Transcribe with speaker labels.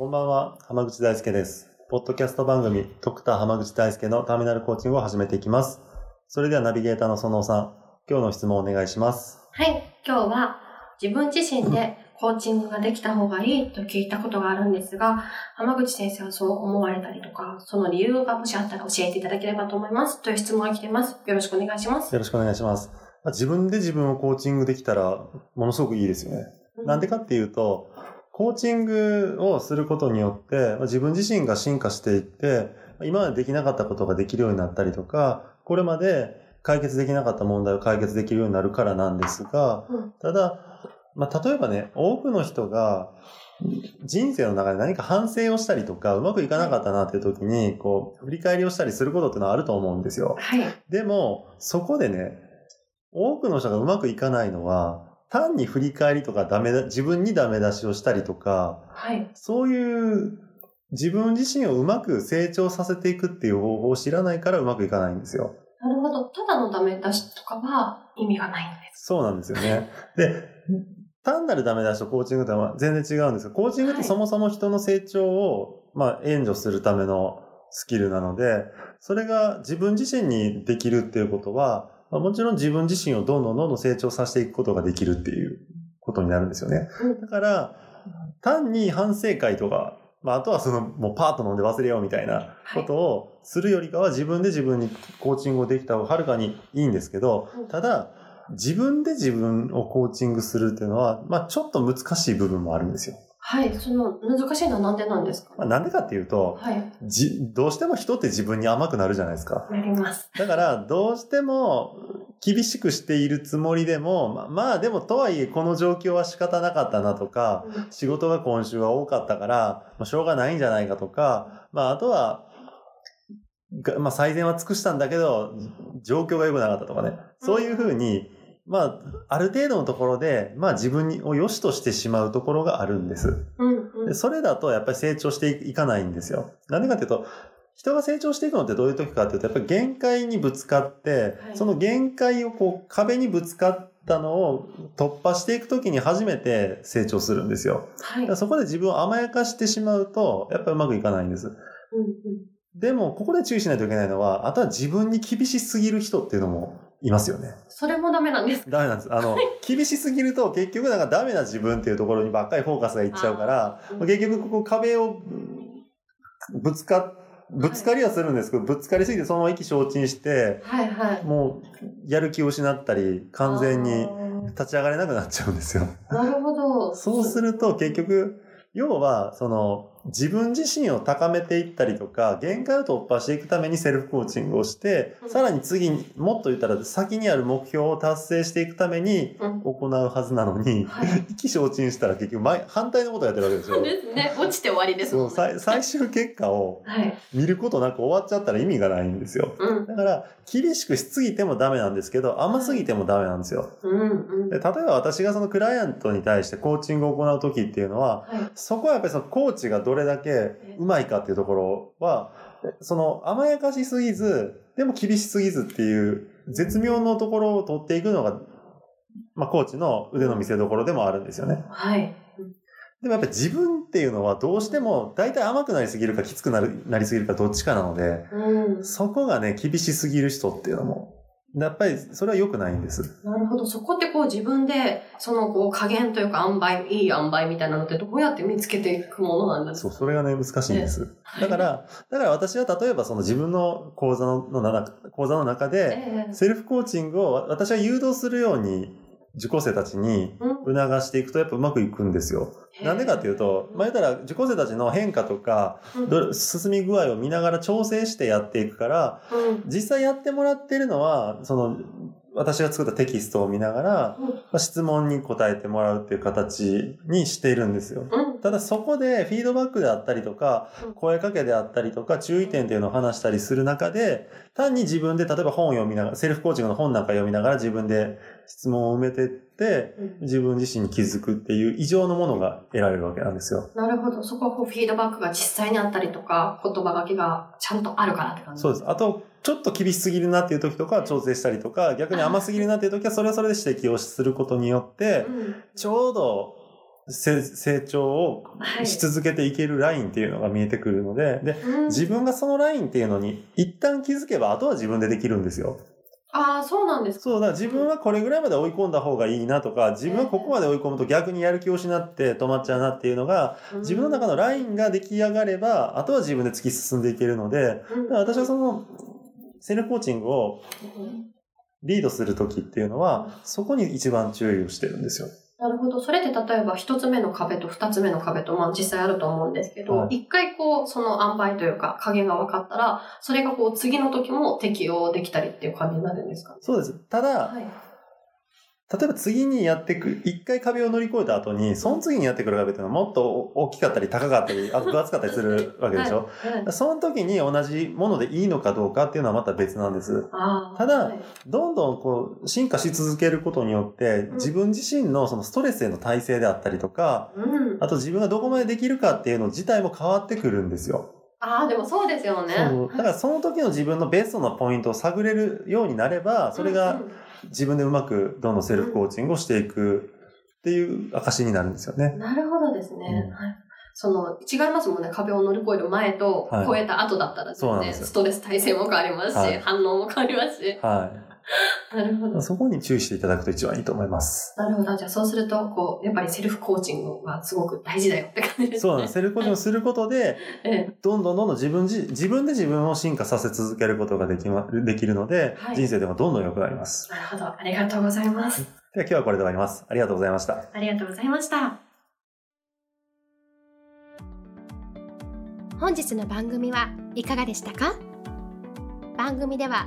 Speaker 1: こんばんは浜口大輔ですポッドキャスト番組ドクター浜口大輔のターミナルコーチングを始めていきますそれではナビゲーターの園尾さん今日の質問をお願いします
Speaker 2: はい今日は自分自身でコーチングができた方がいいと聞いたことがあるんですが、浜口先生はそう思われたりとか、その理由がもしあったら教えていただければと思います。という質問が来ています。よろしくお願いします。
Speaker 1: よろしくお願いします。自分で自分をコーチングできたら、ものすごくいいですよね。なんでかっていうと、コーチングをすることによって、自分自身が進化していって、今までできなかったことができるようになったりとか、これまで解決できなかった問題を解決できるようになるからなんですが、ただ、まあ、例えばね、多くの人が、人生の中で何か反省をしたりとか、うまくいかなかったなっていう時に、こう、振り返りをしたりすることっていうのはあると思うんですよ。
Speaker 2: はい。
Speaker 1: でも、そこでね、多くの人がうまくいかないのは、単に振り返りとかダメだ、自分にダメ出しをしたりとか、
Speaker 2: はい。
Speaker 1: そういう自分自身をうまく成長させていくっていう方法を知らないからうまくいかないんですよ。
Speaker 2: なるほど。ただのダメ出しとかは意味がないんです。
Speaker 1: そうなんですよね。で、単なるダメ出しとコーチングとは全然違うんですよ。コーチングってそもそも人の成長を、まあ、援助するためのスキルなので、それが自分自身にできるっていうことは、まあ、もちろん自分自身をどんどんどんどん成長させていくことができるっていうことになるんですよね。だから、単に反省会とか、まあ、あとはその、もうパート飲んで忘れようみたいなことをするよりかは自分で自分にコーチングをできた方がはるかにいいんですけど、ただ、自分で自分をコーチングするっていうのは、まあちょっと難しい部分もあるんですよ。
Speaker 2: はい。その難しいのはなんでなんですか、
Speaker 1: まあ、なんでかっていうと、
Speaker 2: はい。
Speaker 1: じ、どうしても人って自分に甘くなるじゃないですか。
Speaker 2: なります。
Speaker 1: だから、どうしても厳しくしているつもりでも、まあ、まあでもとはいえこの状況は仕方なかったなとか、うん、仕事が今週は多かったから、まあ、しょうがないんじゃないかとか、まああとは、まあ最善は尽くしたんだけど、状況が良くなかったとかね。そういうふうに、まあ、ある程度のところで、まあ自分を良しとしてしまうところがあるんです。
Speaker 2: うんうん、
Speaker 1: でそれだとやっぱり成長していかないんですよ。なんでかっていうと、人が成長していくのってどういう時かっていうと、やっぱり限界にぶつかって、はい、その限界をこう壁にぶつかったのを突破していく時に初めて成長するんですよ。
Speaker 2: はい、
Speaker 1: そこで自分を甘やかしてしまうと、やっぱりうまくいかないんです。
Speaker 2: うんうん
Speaker 1: でも、ここで注意しないといけないのは、あとは自分に厳しすぎる人っていうのもいますよね。
Speaker 2: それもダメなんです
Speaker 1: ダメなんです。あの、厳しすぎると結局なんかダメな自分っていうところにばっかりフォーカスがいっちゃうから、結局ここ壁をぶつか、ぶつかりはするんですけど、ぶつかりすぎてそのまま意気消沈して、
Speaker 2: はいはい、
Speaker 1: もうやる気を失ったり、完全に立ち上がれなくなっちゃうんですよ。
Speaker 2: なるほど。
Speaker 1: そうすると結局、要は、その、自分自身を高めていったりとか、限界を突破していくためにセルフコーチングをして、さらに次に、もっと言ったら先にある目標を達成していくために行うはずなのに、意気消沈したら結局前、反対のことをやってるわけですよ。
Speaker 2: そうですね。落ちて終わりですもんね。
Speaker 1: 最最終結果を見ることなく終わっちゃったら意味がないんですよ。
Speaker 2: うん、
Speaker 1: だから、厳しくしすぎてもダメなんですけど、甘すぎてもダメなんですよ。
Speaker 2: うんうん、
Speaker 1: で例えば私がそのクライアントに対してコーチングを行う時っていうのは、
Speaker 2: はい、
Speaker 1: そこはやっぱりそのコーチがどれだけうまいかっていうところは、その甘やかしすぎず、でも厳しすぎずっていう絶妙のところを取っていくのが、まあコーチの腕の見せ所でもあるんですよね。
Speaker 2: はい。
Speaker 1: でもやっぱり自分っていうのはどうしても大体甘くなりすぎるかきつくなるなりすぎるかどっちかなので、
Speaker 2: うん、
Speaker 1: そこがね、厳しすぎる人っていうのもやっぱりそれは良くないんです。
Speaker 2: なるほど。そこってこう自分で、そのこう加減というか塩梅、いい塩梅みたいなのってどうやって見つけていくものなんです
Speaker 1: か？そう、それがね、難しいんです。ね、だから、だから私は例えばその自分の講座の講座の中で、セルフコーチングを私は誘導するように受講生たちに促していくとやっぱうまくいくんですよ。なんでかっていうと、まあ、言ったら受講生たちの変化とか、進み具合を見ながら調整してやっていくから、実際やってもらってるのは、その、私が作ったテキストを見ながら、質問に答えてもらうっていう形にしているんですよ。
Speaker 2: うん
Speaker 1: ただそこでフィードバックであったりとか
Speaker 2: うん、
Speaker 1: 声かけであったりとか、注意点っていうのを話したりする中で、単に自分で例えば本を読みながら、セルフコーチングの本なんか読みながら自分で質問を埋めてって、自分自身に気づくっていう異常のものが得られるわけなんですよ。
Speaker 2: なるほど。そこはこうフィードバックが実際にあったりとか、言葉がけがちゃんとあるからって感じ
Speaker 1: そうです。あと、ちょっと厳しすぎるなっていう時とかは調整したりとか、逆に甘すぎるなっていう時はそれはそれで指摘をすることによって、
Speaker 2: うん
Speaker 1: ちょうどせ成長を
Speaker 2: はい
Speaker 1: し続けていけるラインっていうのが見えてくるので、で、
Speaker 2: うん
Speaker 1: 自分がそのラインっていうのに一旦気づけば、あとは自分でできるんですよ。
Speaker 2: ああ、そうなんですか。
Speaker 1: そうだ、自分はこれぐらいまで追い込んだ方がいいなとか、自分はここまで追い込むと逆にやる気を失って止まっちゃうなっていうのが、自分の中のラインが出来上がれば、あとは自分で突き進んでいけるので、
Speaker 2: うん
Speaker 1: だから私はその、セルフコーチングをリードするときっていうのは、そこに一番注意をしてるんですよ。
Speaker 2: なるほど。それって例えば一つ目の壁と二つ目の壁と、まあ実際あると思うんですけど、
Speaker 1: はい
Speaker 2: 一回こう、その塩梅というか加減が分かったら、それがこう次の時も適用できたりっていう感じになるんですか
Speaker 1: そうです。ただ、
Speaker 2: はい。
Speaker 1: 例えば次にやってく、一回壁を乗り越えた後に、その次にやってくる壁っていうのはもっと大きかったり高かったり、あと分厚かったりするわけでしょ？
Speaker 2: はい。
Speaker 1: その時に同じものでいいのかどうかっていうのはまた別なんです。ただ
Speaker 2: はい
Speaker 1: どんどんこう進化し続けることによって
Speaker 2: ん
Speaker 1: 自分自身のそのストレスへの耐性であったりとか、
Speaker 2: うん。
Speaker 1: あと自分がどこまでできるかっていうの自体も変わってくるんですよ。
Speaker 2: ああ、でもそうですよね。
Speaker 1: そうだからその時の自分のベストなポイントを探れるようになれば、それが自分でうまくどんどんセルフコーチングをしていくっていう証になるんですよね。
Speaker 2: なるほどですね。
Speaker 1: うん
Speaker 2: はい。その、違いますもんね。壁を乗り越える前と、
Speaker 1: はい
Speaker 2: 越えた後だったら全然、
Speaker 1: そうなんですよ
Speaker 2: ストレス耐性も変わりますし、
Speaker 1: はい
Speaker 2: 反応も変わりますし。
Speaker 1: は
Speaker 2: なるほど
Speaker 1: い。。そこに注意していただくと一番いいと思います。
Speaker 2: なるほど。じゃあそうすると、こう、やっぱりセルフコーチングはすごく大事だよって感じですね。
Speaker 1: そうなんです。セルフコーチングをすることで、
Speaker 2: ええ。
Speaker 1: どんどんどんどん自分自自分で自分を進化させ続けることができま、できるので、
Speaker 2: はい
Speaker 1: 人生でもどんどん良くなります。
Speaker 2: なるほど。ありがとうございます。
Speaker 1: では今日はこれで終わります。ありがとうございました。
Speaker 2: ありがとうございました。
Speaker 3: 本日の番組はいかがでしたか？番組では